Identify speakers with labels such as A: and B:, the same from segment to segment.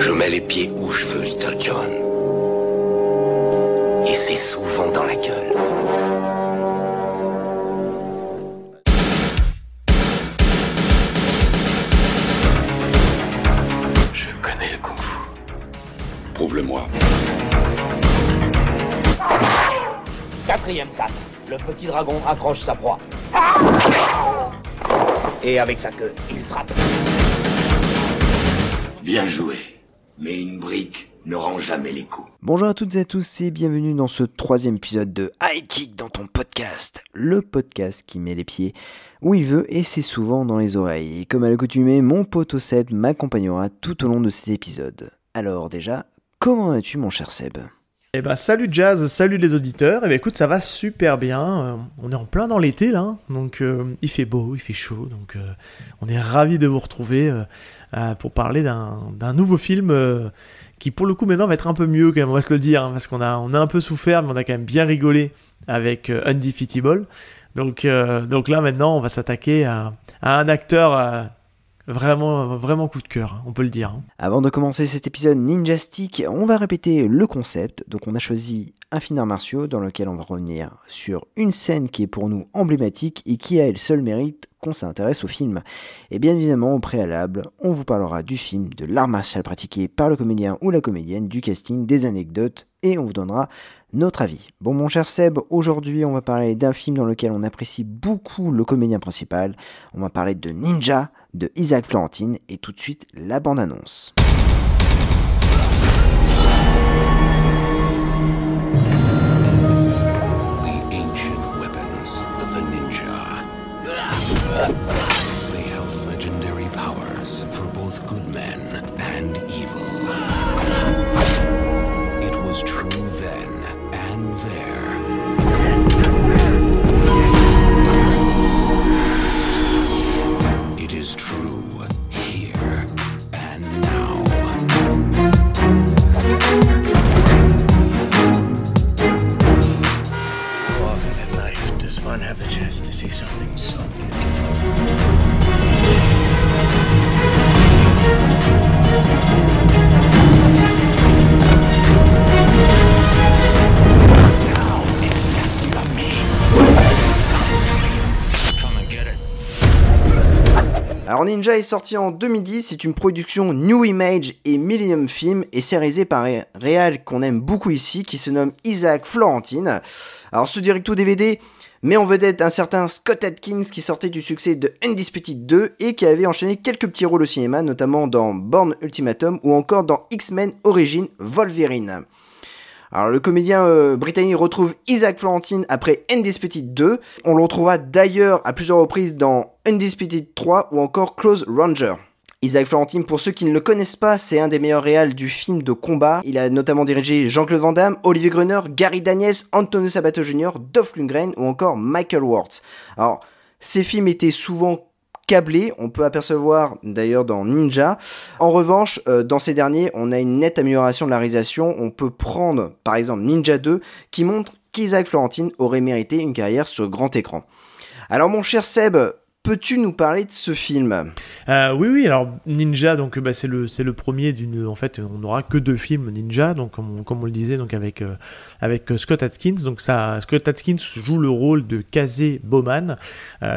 A: Je mets les pieds où je veux, Little John. Et c'est souvent dans la gueule. Je connais le kung-fu.
B: Prouve-le-moi.
C: Quatrième canne. Le petit dragon accroche sa proie. Et avec sa queue, il frappe.
A: Bien joué. Mais une brique ne rend jamais les coups.
D: Bonjour à toutes et à tous et bienvenue dans ce troisième épisode de High Kick dans ton podcast. Le podcast qui met les pieds où il veut et c'est souvent dans les oreilles. Et comme à l'accoutumée, mon pote Seb m'accompagnera tout au long de cet épisode. Alors déjà, comment vas-tu mon cher Seb?
E: Eh ben salut Jazz, salut les auditeurs. Eh ben écoute, ça va super bien. Euh, on est en plein dans l'été là, donc euh, il fait beau, il fait chaud, donc euh, on est ravis de vous retrouver pour parler d'un nouveau film qui pour le coup maintenant va être un peu mieux quand même, on va se le dire, hein, parce qu'on a, on un peu souffert, mais on a quand même bien rigolé avec Undefeatable. Donc, donc là maintenant, on va s'attaquer à, un acteur Vraiment, vraiment coup de cœur, on peut le dire. Hein.
D: Avant de commencer cet épisode Ninjastic, on va répéter le concept. Donc on a choisi un film d'arts martiaux dans lequel on va revenir sur une scène qui est pour nous emblématique et qui a elle seul mérite qu'on s'intéresse au film. Et bien évidemment, au préalable, on vous parlera du film, de l'art martial pratiqué par le comédien ou la comédienne, du casting, des anecdotes et on vous donnera notre avis. Bon mon cher Seb, aujourd'hui on va parler d'un film dans lequel on apprécie beaucoup le comédien principal. On va parler de Ninja de Isaac Florentine et tout de suite la bande-annonce.
A: They held legendary powers for both good men and evil. It was true then and there. It is true here and now.
F: often in life does one have the chance to see something
D: Alors Ninja est sorti en 2010, c'est une production New Image et Millennium Film et c'est par un réal qu'on aime beaucoup ici qui se nomme Isaac Florentine. Alors ce directo DVD met en vedette un certain Scott Atkins qui sortait du succès de Undisputed 2 et qui avait enchaîné quelques petits rôles au cinéma, notamment dans Born Ultimatum ou encore dans X-Men Origin Wolverine. Alors le comédien euh, britannique retrouve Isaac Florentine après Undisputed 2. On le retrouvera d'ailleurs à plusieurs reprises dans Undisputed 3 ou encore Close Ranger. Isaac Florentine, pour ceux qui ne le connaissent pas, c'est un des meilleurs réals du film de combat. Il a notamment dirigé Jean-Claude Van Damme, Olivier Gruner, Gary Daniels, Antonio Sabato Jr., Dolph Lundgren ou encore Michael Ward. Alors, ces films étaient souvent câblés, on peut apercevoir d'ailleurs dans Ninja. En revanche, euh, dans ces derniers, on a une nette amélioration de la réalisation. On peut prendre par exemple Ninja 2 qui montre qu'Isaac Florentine aurait mérité une carrière sur grand écran. Alors mon cher Seb, peux-tu nous parler de ce film?
E: Euh, oui, oui, alors Ninja, donc bah, c'est le, c'est le premier d'une. En fait, on n'aura que deux films Ninja, donc comme on, le disait, donc avec, euh, avec euh, Scott Atkins. Donc Scott Atkins joue le rôle de Kazé Bowman,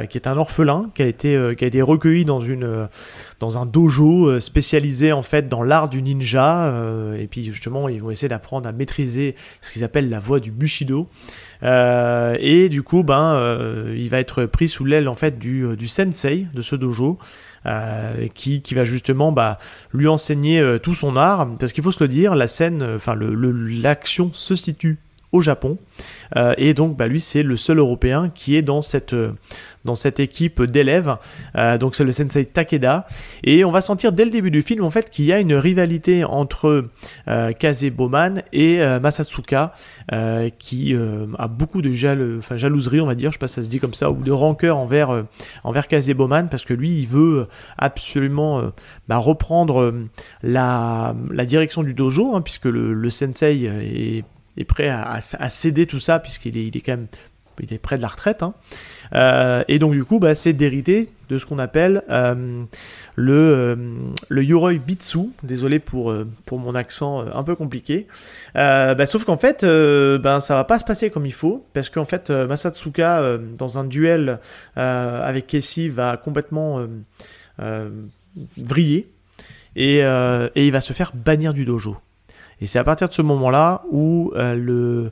E: qui est un orphelin qui a été, qui a été recueilli dans, une, dans un dojo euh, spécialisé en fait dans l'art du ninja. euh, et puis justement, ils vont essayer d'apprendre à maîtriser ce qu'ils appellent la voie du Bushido. Euh, et du coup, ben, il va être pris sous l'aile en fait du, sensei de ce dojo, qui, qui va justement bah, lui enseigner tout son art. Parce qu'il faut se le dire, la scène, enfin le, l'action se situe au Japon, et donc bah, lui c'est le seul Européen qui est dans cette dans cette équipe d'élèves. Euh, donc c'est le sensei Takeda. Et on va sentir dès le début du film en fait qu'il y a une rivalité entre euh, Kaze Bowman et euh, Masatsuka euh, qui a beaucoup de jal enfin, jalouserie on va dire, je sais pas si ça se dit comme ça, ou de rancœur envers, envers Kaze Bowman parce que lui il veut absolument bah, reprendre la, direction du dojo hein, puisque le, sensei est, prêt à, à- à céder tout ça puisqu'il est, il est quand même il est près de la retraite. Hein. Euh, et donc du coup, bah, c'est d'hériter de ce qu'on appelle euh, le, euh, le Yoroi Bitsu. Désolé pour, pour mon accent un peu compliqué. Bah, sauf qu'en fait, ben, ça va pas se passer comme il faut, parce qu'en fait, Masatsuka, dans un duel avec Kessie, va complètement vriller. Et il va se faire bannir du dojo. Et c'est à partir de ce moment-là où euh, le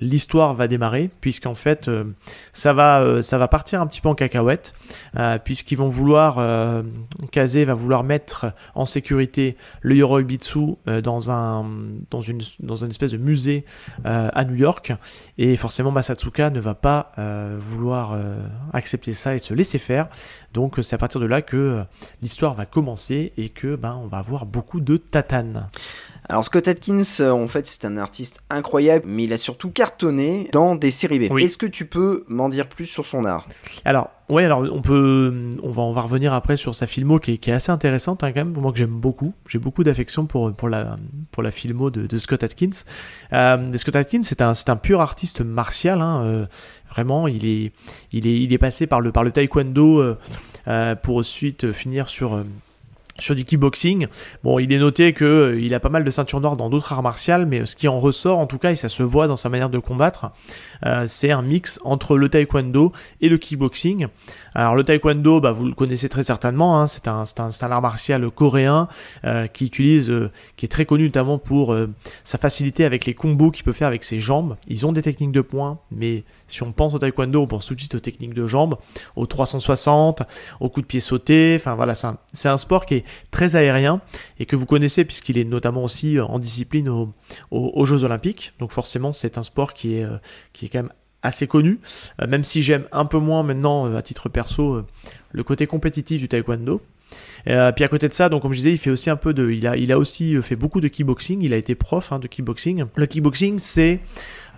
E: l'histoire va démarrer, puisqu'en fait euh, ça va euh, ça va partir un petit peu en cacahuète, puisqu'ils vont vouloir Kaze va vouloir mettre en sécurité le Yoroibitsu dans un dans une dans une espèce de musée à New York, et forcément Masatsuka ne va pas vouloir accepter ça et se laisser faire. Donc c'est à partir de là que l'histoire va commencer et que ben on va avoir beaucoup de tatanes.
D: Alors Scott Atkins, euh, en fait, c'est un artiste incroyable, mais il a surtout cartonné dans des séries B. Est-ce que tu peux m'en dire plus sur son art?
E: Alors, ouais, alors on peut, on va, on va revenir après sur sa filmo qui est, assez intéressante hein, quand même, pour moi que j'aime beaucoup. J'ai beaucoup d'affection pour pour la pour la filmo de, Scott Atkins. Euh, Scott Atkins, c'est un c'est un pur artiste martial. Hein, euh, vraiment, il est il est il est passé par le par le taekwondo euh, pour ensuite finir sur sur du kickboxing. Bon, il est noté que euh, a pas mal de ceintures noires dans d'autres arts martiaux, mais ce qui en ressort, en tout cas, et ça se voit dans sa manière de combattre, euh, c'est un mix entre le taekwondo et le kickboxing. Alors le taekwondo, bah, vous le connaissez très certainement, hein, c'est un, un, art martial coréen euh, qui utilise, qui est très connu notamment pour sa facilité avec les combos qu'il peut faire avec ses jambes. Ils ont des techniques de poing, mais si on pense au taekwondo, on pense tout de suite aux techniques de jambes, aux 360, aux coups de pied sautés. Enfin voilà, c'est un, sport qui est très aérien et que vous connaissez puisqu'il est notamment aussi en discipline aux, Jeux Olympiques. Donc forcément, c'est un sport qui est, euh, qui est quand même assez connu, euh, même si j'aime un peu moins maintenant, euh, à titre perso, le côté compétitif du taekwondo. Euh, puis à côté de ça, donc comme je disais, il fait aussi un peu de, il a, il a aussi fait beaucoup de kickboxing. Il a été prof hein, de kickboxing. Le kickboxing, c'est,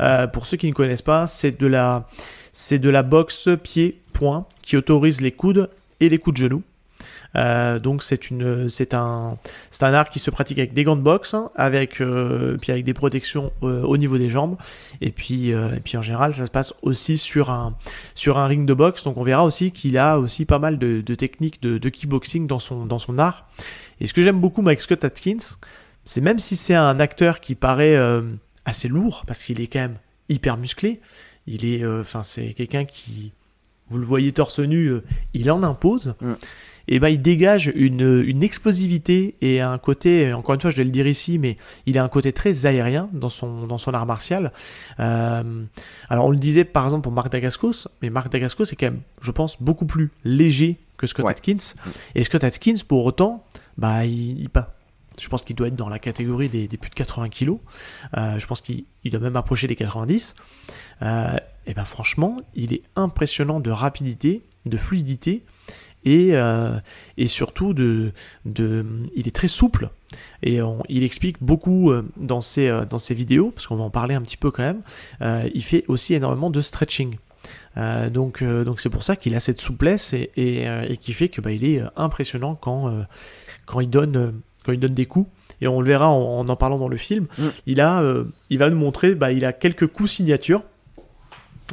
E: euh, pour ceux qui ne connaissent pas, c'est de la, c'est de la boxe pied point qui autorise les coudes et les coups de genoux. Euh, donc c'est un, c'est un art qui se pratique avec des gants de boxe, avec euh, puis avec des protections euh, au niveau des jambes, et puis et puis en général ça se passe aussi sur un sur un ring de boxe. Donc on verra aussi qu'il a aussi pas mal de, de techniques de, de, kickboxing dans son dans son art. Et ce que j'aime beaucoup avec Scott Atkins, c'est même si c'est un acteur qui paraît assez lourd parce qu'il est quand même hyper musclé, il est, enfin c'est quelqu'un qui vous le voyez torse nu, il en impose. Mm et eh ben il dégage une, une explosivité et un côté, encore une fois je vais le dire ici, mais il a un côté très aérien dans son, dans son art martial. Euh, alors on le disait par exemple pour Marc Dagascos, mais Marc Dagascos est quand même, je pense, beaucoup plus léger que Scott Atkins. Et Scott Atkins, pour autant, bah il, il je pense qu'il doit être dans la catégorie des, des plus de 80 kilos. Euh, je pense qu'il doit même approcher les 90. Euh, et ben franchement, il est impressionnant de rapidité, de fluidité et, euh, et surtout de, de, il est très souple et il explique beaucoup euh, dans ses, euh, dans ses vidéos, parce qu'on va en parler un petit peu quand même, il fait aussi énormément de stretching. donc donc c'est pour ça qu'il a cette souplesse et, et, qui fait que bah, il est impressionnant quand, quand, il donne, quand il donne des coups et on le verra en en, parlant dans le film. Mm. Il a il va nous montrer bah, il a quelques coups signatures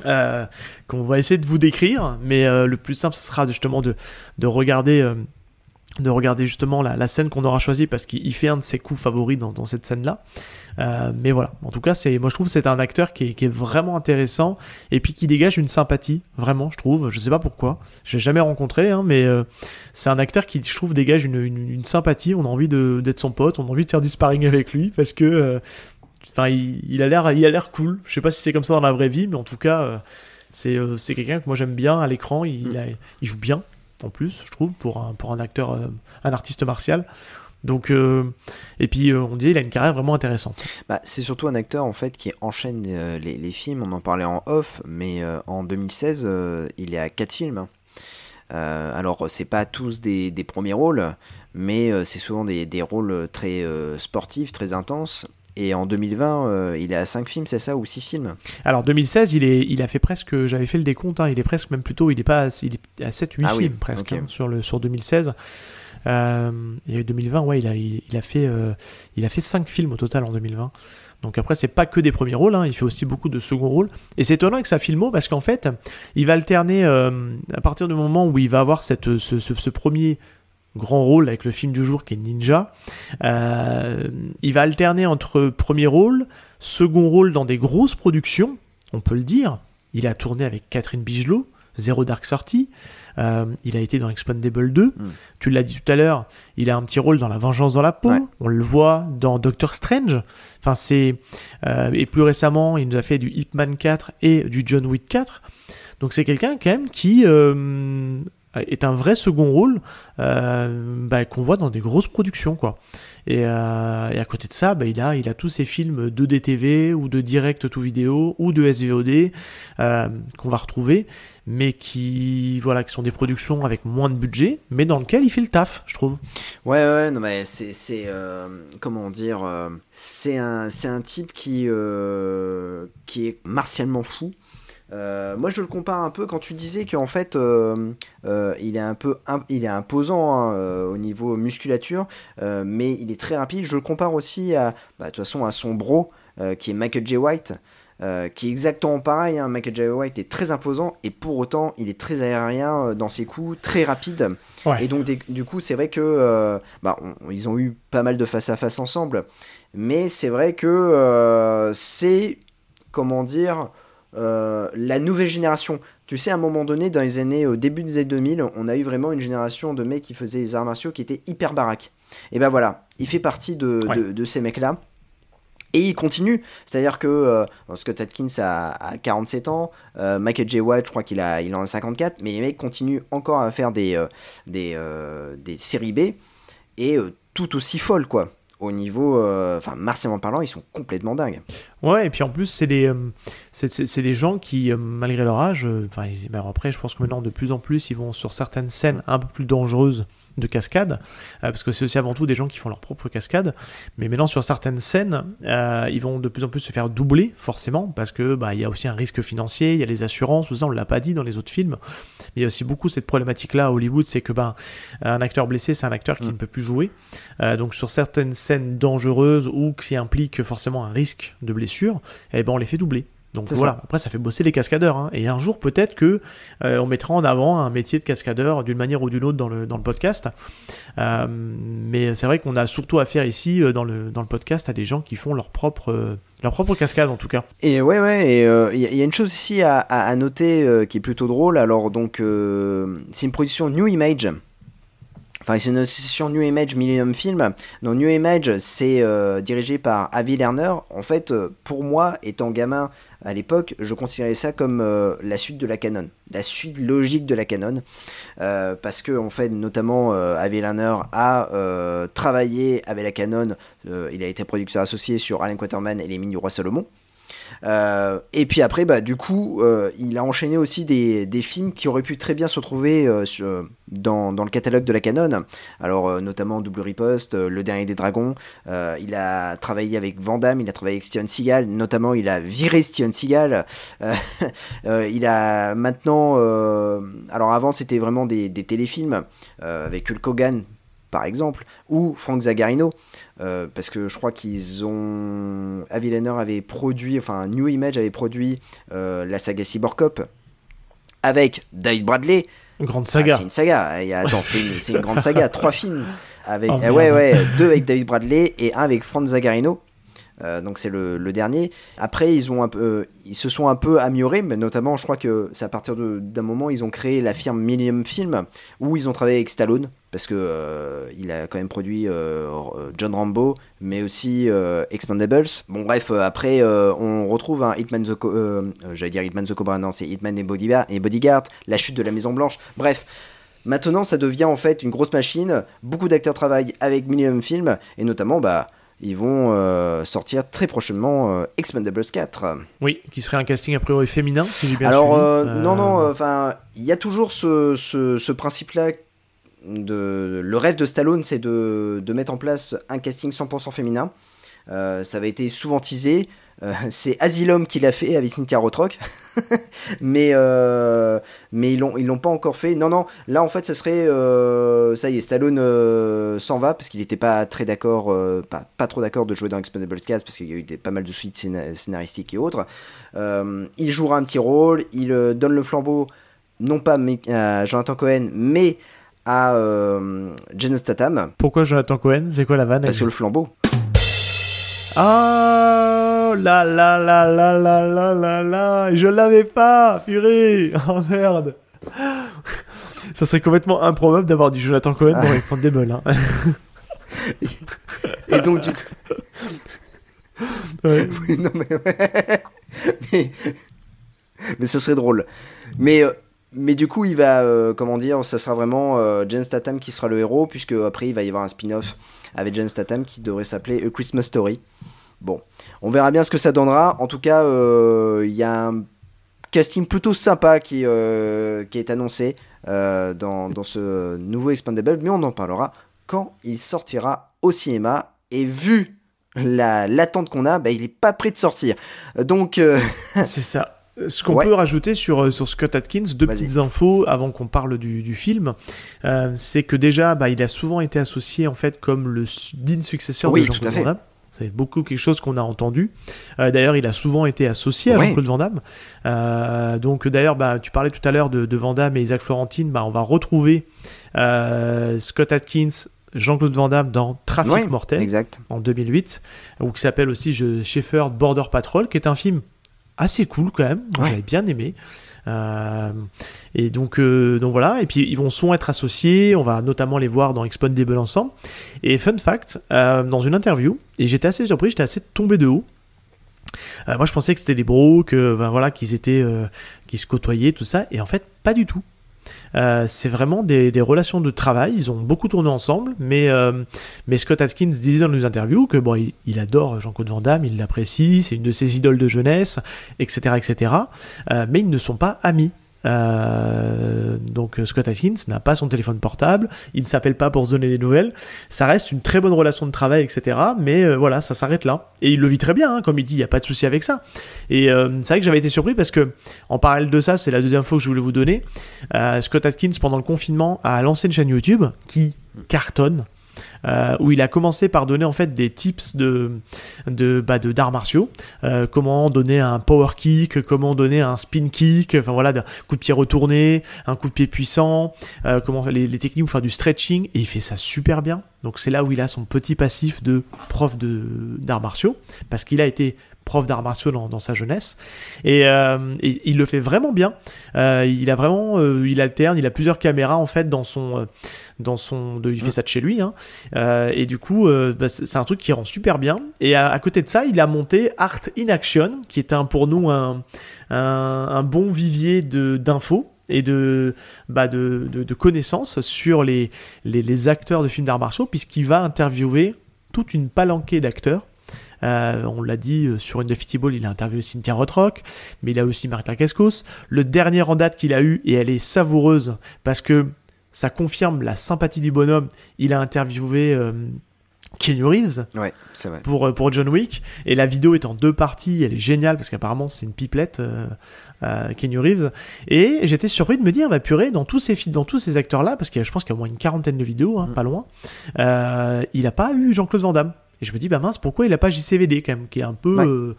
E: euh, qu'on va essayer de vous décrire, mais euh, le plus simple, ce sera justement de, de regarder, euh, de regarder justement la, scène qu'on aura choisie parce qu'il fait un de ses coups favoris dans, cette scène-là. mais voilà, en tout cas, c'est, moi je trouve c'est un acteur qui est, vraiment intéressant et puis qui dégage une sympathie, vraiment, je trouve. Je sais pas pourquoi, j'ai jamais rencontré, hein, mais c'est un acteur qui, je trouve, dégage une, une, sympathie. On a envie d'être son pote, on a envie de faire du sparring avec lui parce que Enfin, il, a l'air, il a l'air cool. Je sais pas si c'est comme ça dans la vraie vie, mais en tout cas, euh, c'est, euh, c'est quelqu'un que moi j'aime bien à l'écran. Il, mm. il joue bien, en plus, je trouve, pour un, pour un acteur, euh, un artiste martial. Donc, et puis on dit, il a une carrière vraiment intéressante.
D: Bah, c'est surtout un acteur en fait qui enchaîne les, les, films. On en parlait en off, mais en 2016, il est à 4 films. alors, c'est pas tous des, des premiers rôles, mais c'est souvent des, des, rôles très sportifs, très intenses. Et en 2020, euh, il est à 5 films, c'est ça, ou 6 films?
E: Alors 2016, il, est, il a fait presque, j'avais fait le décompte, hein, il est presque même plutôt, il est pas, à- il est à 7-8
D: Ah oui,
E: films presque
D: ok.
E: hein, sur, le, sur 2016. Euh, et 2020, ouais, il a, il, il a fait, euh, il a fait 5 films au total en 2020. Donc après, c'est pas que des premiers rôles, hein, il fait aussi beaucoup de second rôles. Et c'est étonnant avec sa filmo parce qu'en fait, il va alterner euh, à partir du moment où il va avoir cette, ce, ce- ce premier grand rôle avec le film du jour qui est Ninja. euh, il va alterner entre premier rôle, second rôle dans des grosses productions, on peut le dire. Il a tourné avec Catherine Bigelow, Zero Dark Thirty. Euh, il a été dans Expandable 2. Tu l'as dit tout à l'heure, il a un petit rôle dans La Vengeance dans la peau.
D: Ouais.
E: On le voit dans Doctor Strange. Enfin, c'est euh, et plus récemment, il nous a fait du Hitman 4 et du John Wick 4. Donc c'est quelqu'un quand même qui euh, est un vrai second rôle euh, bah, qu'on voit dans des grosses productions quoi. Et, euh, à côté de ça, bah, il a il a tous ses films de DTV ou de direct to vidéo ou de SVOD euh, qu'on va retrouver, mais qui voilà qui sont des productions avec moins de budget, mais dans lequel il fait le taf, je trouve.
D: Ouais, ouais, non, mais c'est. euh, comment dire euh, C'est un, c'est un type qui, euh, qui est martialement fou. Euh, moi, je le compare un peu quand tu disais qu'en fait, euh, euh, il est un peu, il est imposant hein, au niveau musculature, mais il est très rapide. Je le compare aussi à, bah, de toute façon, à son bro, qui est Michael J. White, qui est exactement pareil. hein. Michael J. White est très imposant et pour autant, il est très aérien dans ses coups, très rapide.
E: Ouais.
D: Et donc, des- du coup, c'est vrai que bah, on- ils ont eu pas mal de face à face ensemble, mais c'est vrai que c'est comment dire euh, la nouvelle génération. Tu sais, à un moment donné, dans les années, au début des années 2000, on a eu vraiment une génération de mecs qui faisaient des arts martiaux qui étaient hyper baraques. Et ben voilà, il fait partie de,
E: Ouais.
D: de, de ces mecs-là. Et il continue, c'est-à-dire que euh, Scott Atkins a, a 47 ans, euh, Michael J. White, je crois qu'il a, il en a 54, mais les mecs continuent encore à faire des, euh, des, des séries B et tout aussi folles, quoi. Au niveau, euh, enfin, martialement parlant, ils sont complètement dingues.
E: Ouais, et puis en plus, c'est des, euh, c'est, des gens qui, euh, malgré leur âge, enfin, ils- après, je pense que maintenant, de plus en plus, ils vont sur certaines scènes un peu plus dangereuses de cascade, euh, parce que c'est aussi avant tout des gens qui font leur propre cascade. Mais maintenant, sur certaines scènes, euh, ils vont de plus en plus se faire doubler, forcément, parce que bah, il y a aussi un risque financier, il y a les assurances, tout ça, on l'a pas dit dans les autres films. Mais il y a aussi beaucoup cette problématique-là à Hollywood, c'est que ben, un acteur blessé, c'est un acteur qui
D: Mm.
E: ne peut plus jouer. Euh, donc sur certaines scènes dangereuses ou qui impliquent forcément un risque de blessure, eh ben on les fait doubler. Donc voilà,
D: ça.
E: après ça fait bosser les cascadeurs. hein. Et un jour peut-être que euh, on mettra en avant un métier de cascadeur d'une manière ou d'une autre dans le, dans le podcast. Euh, mais c'est vrai qu'on a surtout affaire ici euh, dans le, dans le podcast à des gens qui font leur propre, euh, leur propre cascade en tout cas.
D: Et ouais, ouais, et il y, a- il y a une chose ici à, à- à noter euh, qui est plutôt drôle. Alors, donc, euh, c'est une production New Image. Enfin, c'est une association New Image Millennium Film. Donc, New Image, c'est euh, dirigé par Avi Lerner. En fait, euh, pour moi, étant gamin à l'époque, je considérais ça comme euh, la suite de la canon, la suite logique de la canon. Parce que, fait, notamment, Avi Lerner a travaillé avec la canon. Il a été producteur associé sur Alan Quaterman et les mines du roi Salomon. Euh, et puis après, bah, du coup, euh, il a enchaîné aussi des, des films qui auraient pu très bien se retrouver euh, dans, dans le catalogue de la Canon. Alors, notamment Double Riposte, Le Dernier des Dragons. Il a travaillé avec Van Damme, il a travaillé avec Steven Seagal. Notamment, il a viré Steven Seagal. Il a maintenant. alors, avant, c'était vraiment des, des téléfilms avec Hulk Hogan, par exemple, ou Frank Zagarino. Euh, parce que je crois qu'ils ont. Avi Lerner avait produit, enfin New Image avait produit euh, la saga Cyborg Cop avec David Bradley.
E: Grande
D: Ah,
E: saga.
D: c'est une saga. Il y a- attends, c'est une, une grande saga. Trois films avec.
E: Oh,
D: eh ouais, ouais, deux avec David Bradley et un avec Frank Zagarino. Euh, donc c'est le, dernier. Après, ils ont un peu, euh, ils se sont un peu améliorés, mais notamment, je crois que c'est à partir d'un moment, ils ont créé la firme Millennium Film, où ils ont travaillé avec Stallone, parce que euh, il a quand même produit euh, John Rambo, mais aussi Expandables. Bon, bref, après, on retrouve un Hitman the, j'allais dire Hitman the Cobra, non, c'est Hitman et Bodyguard, et Bodyguard, la chute de la Maison Blanche. Bref. Maintenant, ça devient en fait une grosse machine. Beaucoup d'acteurs travaillent avec Millennium Film, et notamment, bah, ils vont euh, sortir très prochainement euh, Expendables 4.
E: Oui, qui serait un casting a priori féminin, si j'ai bien
D: Alors, euh,
E: Euh,
D: non, non, enfin, il y a toujours ce, ce, ce principe-là. De, le rêve de Stallone, c'est de, de mettre en place un casting 100% féminin. Ça avait été souvent teasé. Euh, c'est Asylum qui l'a fait avec Cynthia Rothrock. mais euh, mais ils l'ont ils l'ont pas encore fait. Non non, là en fait ça serait euh, ça y est Stallone s'en va parce qu'il n'était pas très d'accord pas, pas trop d'accord de jouer dans Expendables 4 parce qu'il y a eu des, pas mal de suites scéna- scénaristiques et autres. Il jouera un petit rôle, il donne le flambeau non pas à Jonathan Cohen mais à Jason Statham
E: Pourquoi Jonathan Cohen? C'est quoi la vanne?
D: Parce que le flambeau
E: Ah là là là là là là là là Je l'avais pas Purée Oh merde Ça serait complètement improbable d'avoir du Jonathan Cohen dans les Expendables. Hein.
D: et donc du coup
E: Ouais.
D: Oui, non, mais, ouais. mais, mais ça serait drôle. Mais, euh, mais du coup, il va, euh, comment dire, ça sera vraiment euh, Jen Statham qui sera le héros, puisque après, il va y avoir un spin-off avec Jen Statham qui devrait s'appeler A Christmas Story. Bon, on verra bien ce que ça donnera. En tout cas, euh, il y a un casting plutôt sympa qui, euh, qui est annoncé euh, dans, ce nouveau Expandable, mais on en parlera quand il sortira au cinéma. Et vu la l'attente qu'on a, bah, il est pas prêt de sortir. Donc,
E: C'est ça. Ce qu'on
D: Ouais.
E: peut rajouter sur, euh, sur Scott Atkins, deux petites infos avant qu'on parle du, du film, euh, c'est que déjà, bah, il a souvent été associé en fait comme le digne successeur
D: Oui,
E: de Jean-Claude. Van Damme. C'est beaucoup quelque chose qu'on a entendu. Euh, d'ailleurs, il a souvent été associé à
D: Ouais.
E: Jean-Claude Van Damme. Euh, donc, d'ailleurs, bah, tu parlais tout à l'heure de, de Van Damme et Isaac Florentine. Bah, on va retrouver Scott Atkins, Jean-Claude Van Damme dans Trafic
D: ouais,
E: Mortel
D: exact.
E: en 2008, ou qui s'appelle aussi je, Shepherd Border Patrol, qui est un film assez cool quand même,
D: Ouais.
E: j'avais bien aimé. Euh, et donc, euh, donc voilà, et puis ils vont souvent être associés, on va notamment les voir dans Expandable ensemble. Et fun fact, euh, dans une interview, et j'étais assez surpris, j'étais assez tombé de haut. Moi je pensais que c'était des bros, que ben, voilà, qu'ils étaient, qu'ils se côtoyaient, tout ça, et en fait pas du tout. Euh, c'est vraiment des, relations de travail. Ils ont beaucoup tourné ensemble, mais euh, Scott Atkins disait dans les interviews que bon, il, il adore Jean-Claude Van Damme, il l'apprécie, c'est une de ses idoles de jeunesse, etc., etc. Euh, mais ils ne sont pas amis. Euh, donc euh, Scott Atkins n'a pas son téléphone portable, il ne s'appelle pas pour se donner des nouvelles. Ça reste une très bonne relation de travail, etc. Mais euh, voilà, ça s'arrête là. Et il le vit très bien, hein, comme il dit, il n'y a pas de souci avec ça. Et c'est vrai que j'avais été surpris parce que, en parallèle de ça, c'est la deuxième fois que je voulais vous donner. Scott Atkins, pendant le confinement, a lancé une chaîne YouTube qui cartonne. Euh, où il a commencé par donner en fait des tips de de bah, de d'arts martiaux, Euh, comment donner un power kick, comment donner un spin kick, enfin voilà, un coup de pied retourné, un coup de pied puissant, euh, comment les, les techniques pour faire du stretching, et il fait ça super bien. Donc c'est là où il a son petit passif de prof de d'arts martiaux, parce qu'il a été prof d'arts martiaux dans, dans sa jeunesse et, euh, et il le fait vraiment bien Euh, il a vraiment euh, il alterne il a plusieurs caméras en fait dans son dans son de, il fait ça de chez lui hein. Et du coup bah, c'est c'est un truc qui rend super bien et à, à côté de ça il a monté Art in Action qui est un pour nous un un, un bon vivier de d'infos et de, bah de, de, de connaissances sur les, les, les acteurs de films d'arts martiaux, puisqu'il va interviewer toute une palanquée d'acteurs. Euh, on l'a dit euh, sur une de Fifty Ball, il a interviewé Cynthia Rothrock, mais il a aussi Martin Cascos. Le dernier en date qu'il a eu, et elle est savoureuse parce que ça confirme la sympathie du bonhomme, il a interviewé euh, Keanu Reeves
D: Ouais, c'est vrai.
E: pour, pour John Wick. Et la vidéo est en deux parties, elle est géniale parce qu'apparemment c'est une pipelette, euh, euh, Keanu Reeves. Et j'étais surpris de me dire, bah purée, dans tous ces, dans tous ces acteurs-là, parce qu'il y a, je pense qu'il y a au moins une quarantaine de vidéos, hein, pas loin, euh, il a pas eu Jean-Claude Van Damme. Et je me dis, bah mince, pourquoi il a pas JCVD quand même, qui est un peu...
D: Ouais.
E: euh,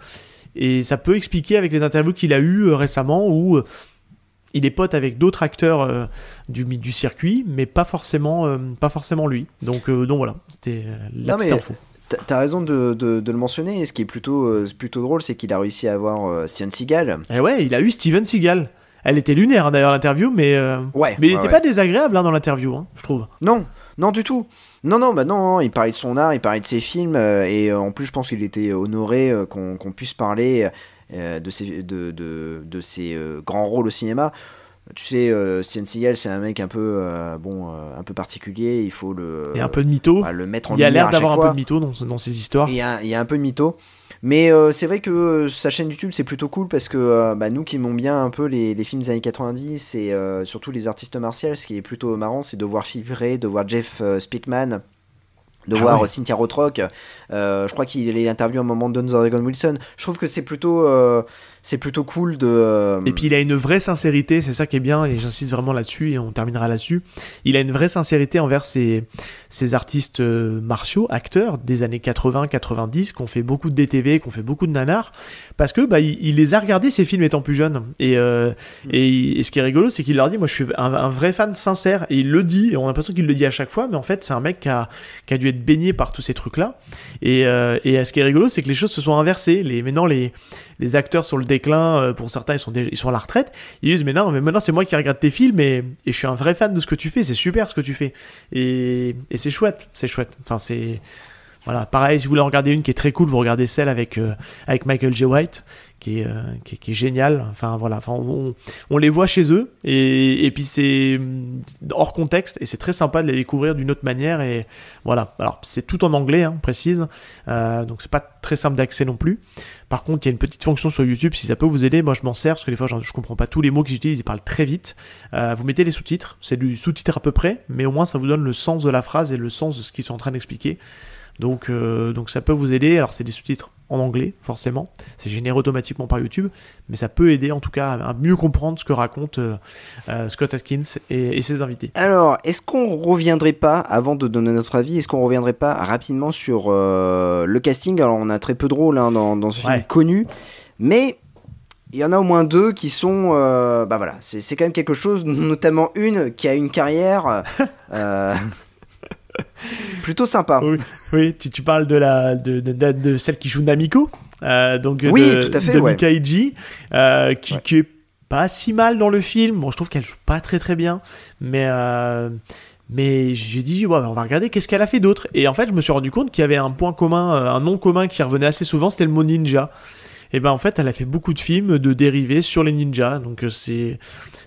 E: et ça peut expliquer avec les interviews qu'il a eues euh, récemment où... euh, il est pote avec d'autres acteurs du, du circuit, mais pas forcément, pas forcément lui. Donc, donc voilà, c'était la
D: Non,
E: petite
D: mais
E: info.
D: T'as raison de, de- de le mentionner. Et ce qui est plutôt, euh, plutôt drôle, c'est qu'il a réussi à avoir euh, Steven Seagal.
E: Et ouais, il a eu Steven Seagal. Elle était lunaire hein, d'ailleurs l'interview, mais euh,
D: Ouais.
E: mais il
D: ouais,
E: n'était
D: ouais.
E: pas désagréable hein, dans l'interview, hein, je trouve.
D: Non, non du tout. Non, non, bah non, non, il parlait de son art, il parlait de ses films, euh, et euh, en plus, je pense qu'il était honoré euh, qu'on qu'on puisse parler de ses, de, de, ses grands rôles au cinéma. Tu sais, euh, Steven Seagal, c'est un mec un peu, euh, bon, euh, un peu particulier. Il faut le,
E: a un peu de mytho.
D: bah, le mettre en
E: il a l'air d'avoir un
D: fois.
E: peu de mytho dans, dans ses histoires.
D: Il y, a, il y a un peu de mytho. Mais euh, c'est vrai que sa chaîne YouTube, c'est plutôt cool parce que bah, nous qui aimons bien un peu les, les films des années 90 et surtout les artistes martiaux, ce qui est plutôt marrant, c'est de voir figurer, de voir Jeff Speakman de
E: Ah
D: voir
E: ouais.
D: Cynthia Rothrock. Euh, je crois qu'il est interviewé un moment de Don Dragon Wilson. Je trouve que c'est plutôt, euh, c'est plutôt cool de. euh,
E: Et puis il a une vraie sincérité, c'est ça qui est bien, et j'insiste vraiment là-dessus, et on terminera là-dessus. Il a une vraie sincérité envers ces, ces artistes euh, martiaux, acteurs des années 80-90, qui ont fait beaucoup de DTV, qui ont fait beaucoup de nanars, parce que bah, il, il les a regardés ces films étant plus jeune. Et, euh, et, et ce qui est rigolo, c'est qu'il leur dit, moi je suis un, un vrai fan sincère, et il le dit, et on a l'impression qu'il le dit à chaque fois, mais en fait c'est un mec qui a, qui a dû être baigné par tous ces trucs-là. Et, euh, et ce qui est rigolo, c'est que les choses se sont inversées. Les, maintenant, les, les acteurs sur le déclin, euh, pour certains, ils sont, ils sont à la retraite. Ils disent, mais non, mais maintenant, c'est moi qui regarde tes films et, et je suis un vrai fan de ce que tu fais. C'est super ce que tu fais. Et, et c'est chouette, c'est chouette. Enfin, c'est. Voilà, pareil, si vous voulez regarder une qui est très cool, vous regardez celle avec, euh, avec Michael J. White, qui est, euh, qui, est- qui. Enfin, voilà, enfin, on, les voit chez eux, et, et puis c'est hum, hors contexte, et c'est très sympa de les découvrir d'une autre manière, et voilà. Alors, c'est tout en anglais, hein, précise, euh, donc c'est pas très simple d'accès non plus. Par contre, il y a une petite fonction sur YouTube, si ça peut vous aider, moi je m'en sers, parce que des fois j'en- je comprends pas tous les mots qu'ils utilisent, ils parlent très vite. Euh, vous mettez les sous-titres, c'est du sous-titre à peu près, mais au moins ça vous donne le sens de la phrase et le sens de ce qu'ils sont en train d'expliquer. Donc, euh, donc ça peut vous aider. Alors c'est des sous-titres en anglais, forcément. C'est généré automatiquement par YouTube, mais ça peut aider en tout cas à mieux comprendre ce que raconte euh, euh, Scott Atkins et, et ses invités.
D: Alors, est-ce qu'on reviendrait pas, avant de donner notre avis, est-ce qu'on reviendrait pas rapidement sur euh, le casting? Alors, on a très peu de rôles hein, dans, dans ce film
E: Ouais.
D: connu, mais il y en a au moins deux qui sont. euh, bah voilà, c'est quand même quelque chose, notamment une qui a une carrière plutôt sympa.
E: Oui, oui tu, tu parles de, la, de, de, celle qui joue Namiko, euh, donc
D: Oui,
E: de,
D: tout à fait,
E: de
D: ouais.
E: Mika Iji, euh, qui,
D: Ouais.
E: qui est pas si mal dans le film. Bon, je trouve qu'elle joue pas très très bien, mais euh, mais j'ai dit ouais, on va regarder qu'est-ce qu'elle a fait d'autre? Et en fait, je me suis rendu compte qu'il y avait un point commun, un nom commun qui revenait assez souvent, c'était le mot ninja. Et ben en fait, elle a fait beaucoup de films de dérivés sur les ninjas, donc c'est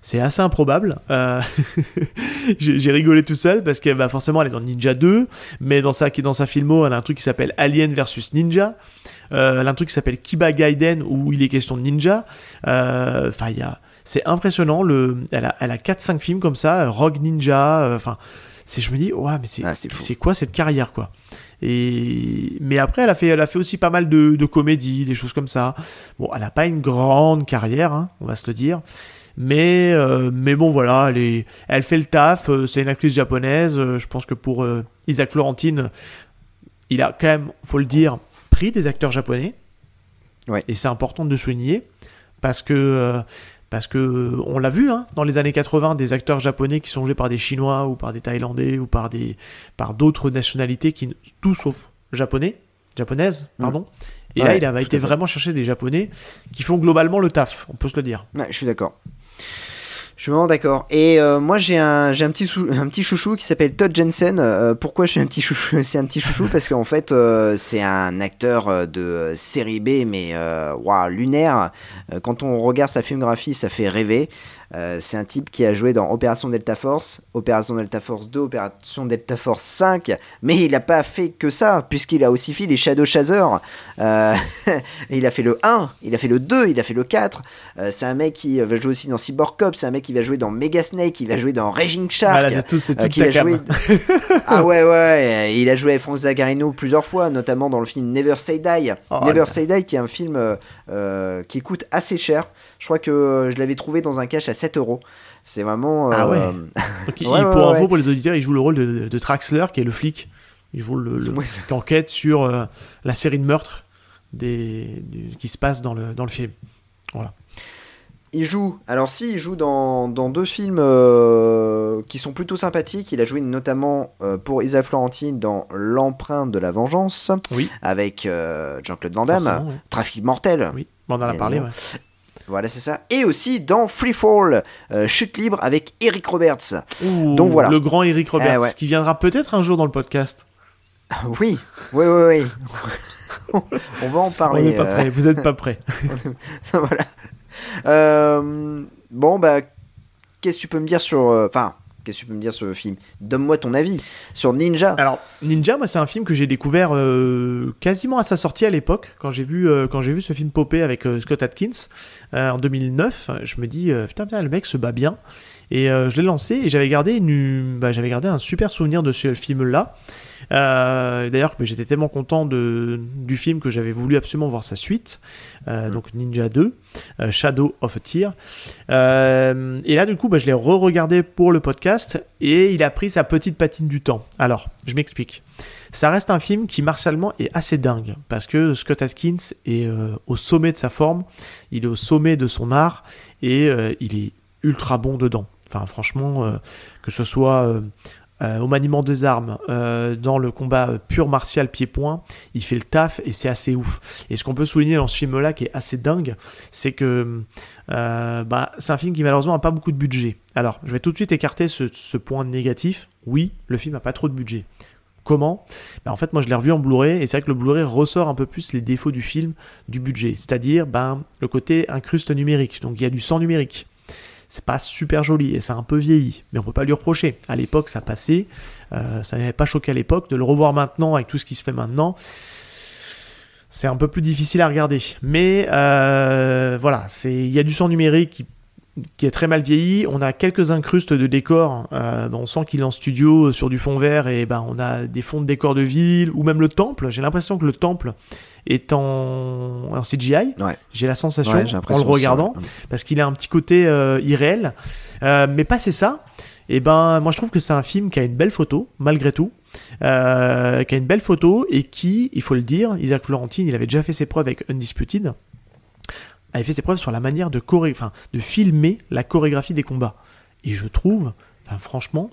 E: c'est assez improbable. Euh, j'ai rigolé tout seul parce que bah, forcément elle est dans Ninja 2, mais dans sa, dans sa filmo, elle a un truc qui s'appelle Alien versus Ninja. Euh, elle a un truc qui s'appelle Kiba Gaiden où il est question de ninja. Euh, Enfin, il y a, c'est impressionnant. Le, elle a, elle a 4-5 films comme ça, Rogue Ninja. Enfin, c'est, je me dis, ouais, mais c'est,
D: Ah, c'est
E: quoi cette carrière, quoi? Et mais après, elle a fait, elle a fait aussi pas mal de, de comédies, des choses comme ça. Bon, elle a pas une grande carrière, hein, on va se le dire. Mais, euh, mais bon, voilà, elle, est, elle fait le taf. euh, c'est une actrice japonaise. euh, je pense que pour euh, Isaac Florentine, il a quand même, faut le dire, pris des acteurs japonais.
D: Ouais.
E: Et c'est important de le souligner parce que euh, parce que on l'a vu hein, dans les années 80 des acteurs japonais qui sont joués par des chinois ou par des thaïlandais ou par des par d'autres nationalités qui tout sauf japonais japonaises pardon et là il avait été vraiment chercher des japonais qui font globalement le taf on peut se le dire
D: Ouais, je suis d'accord. Je suis vraiment d'accord. Et euh, moi, j'ai un, j'ai un, petit sou- un petit chouchou qui s'appelle Todd Jensen. Euh, pourquoi je suis un petit chouchou C'est un petit chouchou? Parce qu'en fait, euh, c'est un acteur euh, de euh, série B, mais euh, waouh, lunaire. Euh, quand on regarde sa filmographie, ça fait rêver. Euh, c'est un type qui a joué dans Opération Delta Force, Opération Delta Force 2, Opération Delta Force 5, mais il n'a pas fait que ça, puisqu'il a aussi fait les Shadow Chasers. Euh, il a fait le 1, il a fait le 2, il a fait le 4. Euh, c'est un mec qui va jouer aussi dans Cyborg Cop, c'est un mec qui va jouer dans Mega Snake, il va jouer dans Raging Shark.
E: Voilà, c'est tout toute
D: qu'il
E: ta
D: a joué... ah ouais ouais, il a joué avec Franz Zagarino plusieurs fois, notamment dans le film Never Say Die.
E: Oh,
D: Never. Say Die qui est un film euh, qui coûte assez cher. Je crois que euh, je l'avais trouvé dans un cache à 7 euros. C'est vraiment.
E: Ah
D: euh,
E: ouais. Donc, il-
D: Ouais,
E: pour
D: ouais,
E: info pour les auditeurs il joue le rôle de, de Traxler qui est le flic il joue le, qui enquête sur euh, la série de meurtres des, du- qui se passe dans le, dans le film voilà
D: Il joue, alors si, il joue dans, dans deux films euh, qui sont plutôt sympathiques. Il a joué notamment euh, pour Isa Florentine dans L'empreinte de la vengeance
E: oui
D: avec euh, Jean-Claude Van Damme,
E: ouais.
D: Trafic mortel.
E: Oui, on en a parlé. Ouais.
D: Voilà, c'est ça. Et aussi dans Free Fall, euh, Chute libre avec Eric Roberts.
E: Ouh,
D: Donc voilà.
E: Le grand Eric Roberts,
D: Eh ouais.
E: qui viendra peut-être un jour dans le podcast.
D: Oui, oui, oui, oui. On va en
E: On
D: parler.
E: n'est pas
D: euh,
E: prêt, vous n'êtes pas prêt.
D: voilà. Euh, bon, bah, qu'est-ce que tu peux me dire sur. Enfin, qu'est-ce que tu peux me dire sur le film? Donne-moi ton avis sur Ninja.
E: Alors, Ninja, moi, c'est un film que j'ai découvert euh, quasiment à sa sortie à l'époque, quand j'ai vu, euh, vu ce film popper avec euh, Scott Atkins en 2009. Je me dis, putain, putain, le mec se bat bien. Et euh, je l'ai lancé et j'avais gardé, une, bah, j'avais gardé un super souvenir de ce film-là. Euh, D'ailleurs, j'étais tellement content de, du film que j'avais voulu absolument voir sa suite, euh, donc Ninja 2, euh, Shadow of a Tear. Et là, du coup, bah, je l'ai re-regardé pour le podcast et il a pris sa petite patine du temps. Alors, je m'explique. Ça reste un film qui martialement est assez dingue parce que Scott Atkins est au sommet de sa forme, il est au sommet de son art et il est ultra bon dedans. Enfin, franchement, euh, que ce soit euh, euh, au maniement des armes, dans le combat pur martial pied-point, il fait le taf et c'est assez ouf. Et ce qu'on peut souligner dans ce film-là qui est assez dingue, c'est que bah, c'est un film qui malheureusement n'a pas beaucoup de budget. Alors, je vais tout de suite écarter ce, ce point négatif. Oui, le film n'a pas trop de budget. Comment? Bah, En fait, moi je l'ai revu en Blu-ray et c'est vrai que le Blu-ray ressort un peu plus les défauts du film du budget, c'est-à-dire ben, le côté incruste numérique. Donc il y a du sang numérique. C'est pas super joli et ça a un peu vieilli, mais on peut pas lui reprocher. À l'époque, ça passait, euh, ça n'avait pas choqué à l'époque. De le revoir maintenant avec tout ce qui se fait maintenant, c'est un peu plus difficile à regarder. Mais euh, voilà, c'est il y a du sang numérique qui qui est très mal vieilli. On a quelques incrustes de décors. Euh, on sent qu'il est en studio euh, sur du fond vert et ben on a des fonds de décors de ville ou même le temple. J'ai l'impression que le temple est en, en CGI.
D: Ouais.
E: J'ai la sensation
D: Ouais,
E: en le regardant
D: ouais.
E: parce qu'il a un petit côté euh, irréel. Euh, mais pas c'est ça. Et ben moi je trouve que c'est un film qui a une belle photo malgré tout. Euh, qui a une belle photo et qui, il faut le dire, Isaac Florentine, il avait déjà fait ses preuves avec Undisputed avait fait ses preuves sur la manière de, filmer la chorégraphie des combats. Et je trouve, franchement,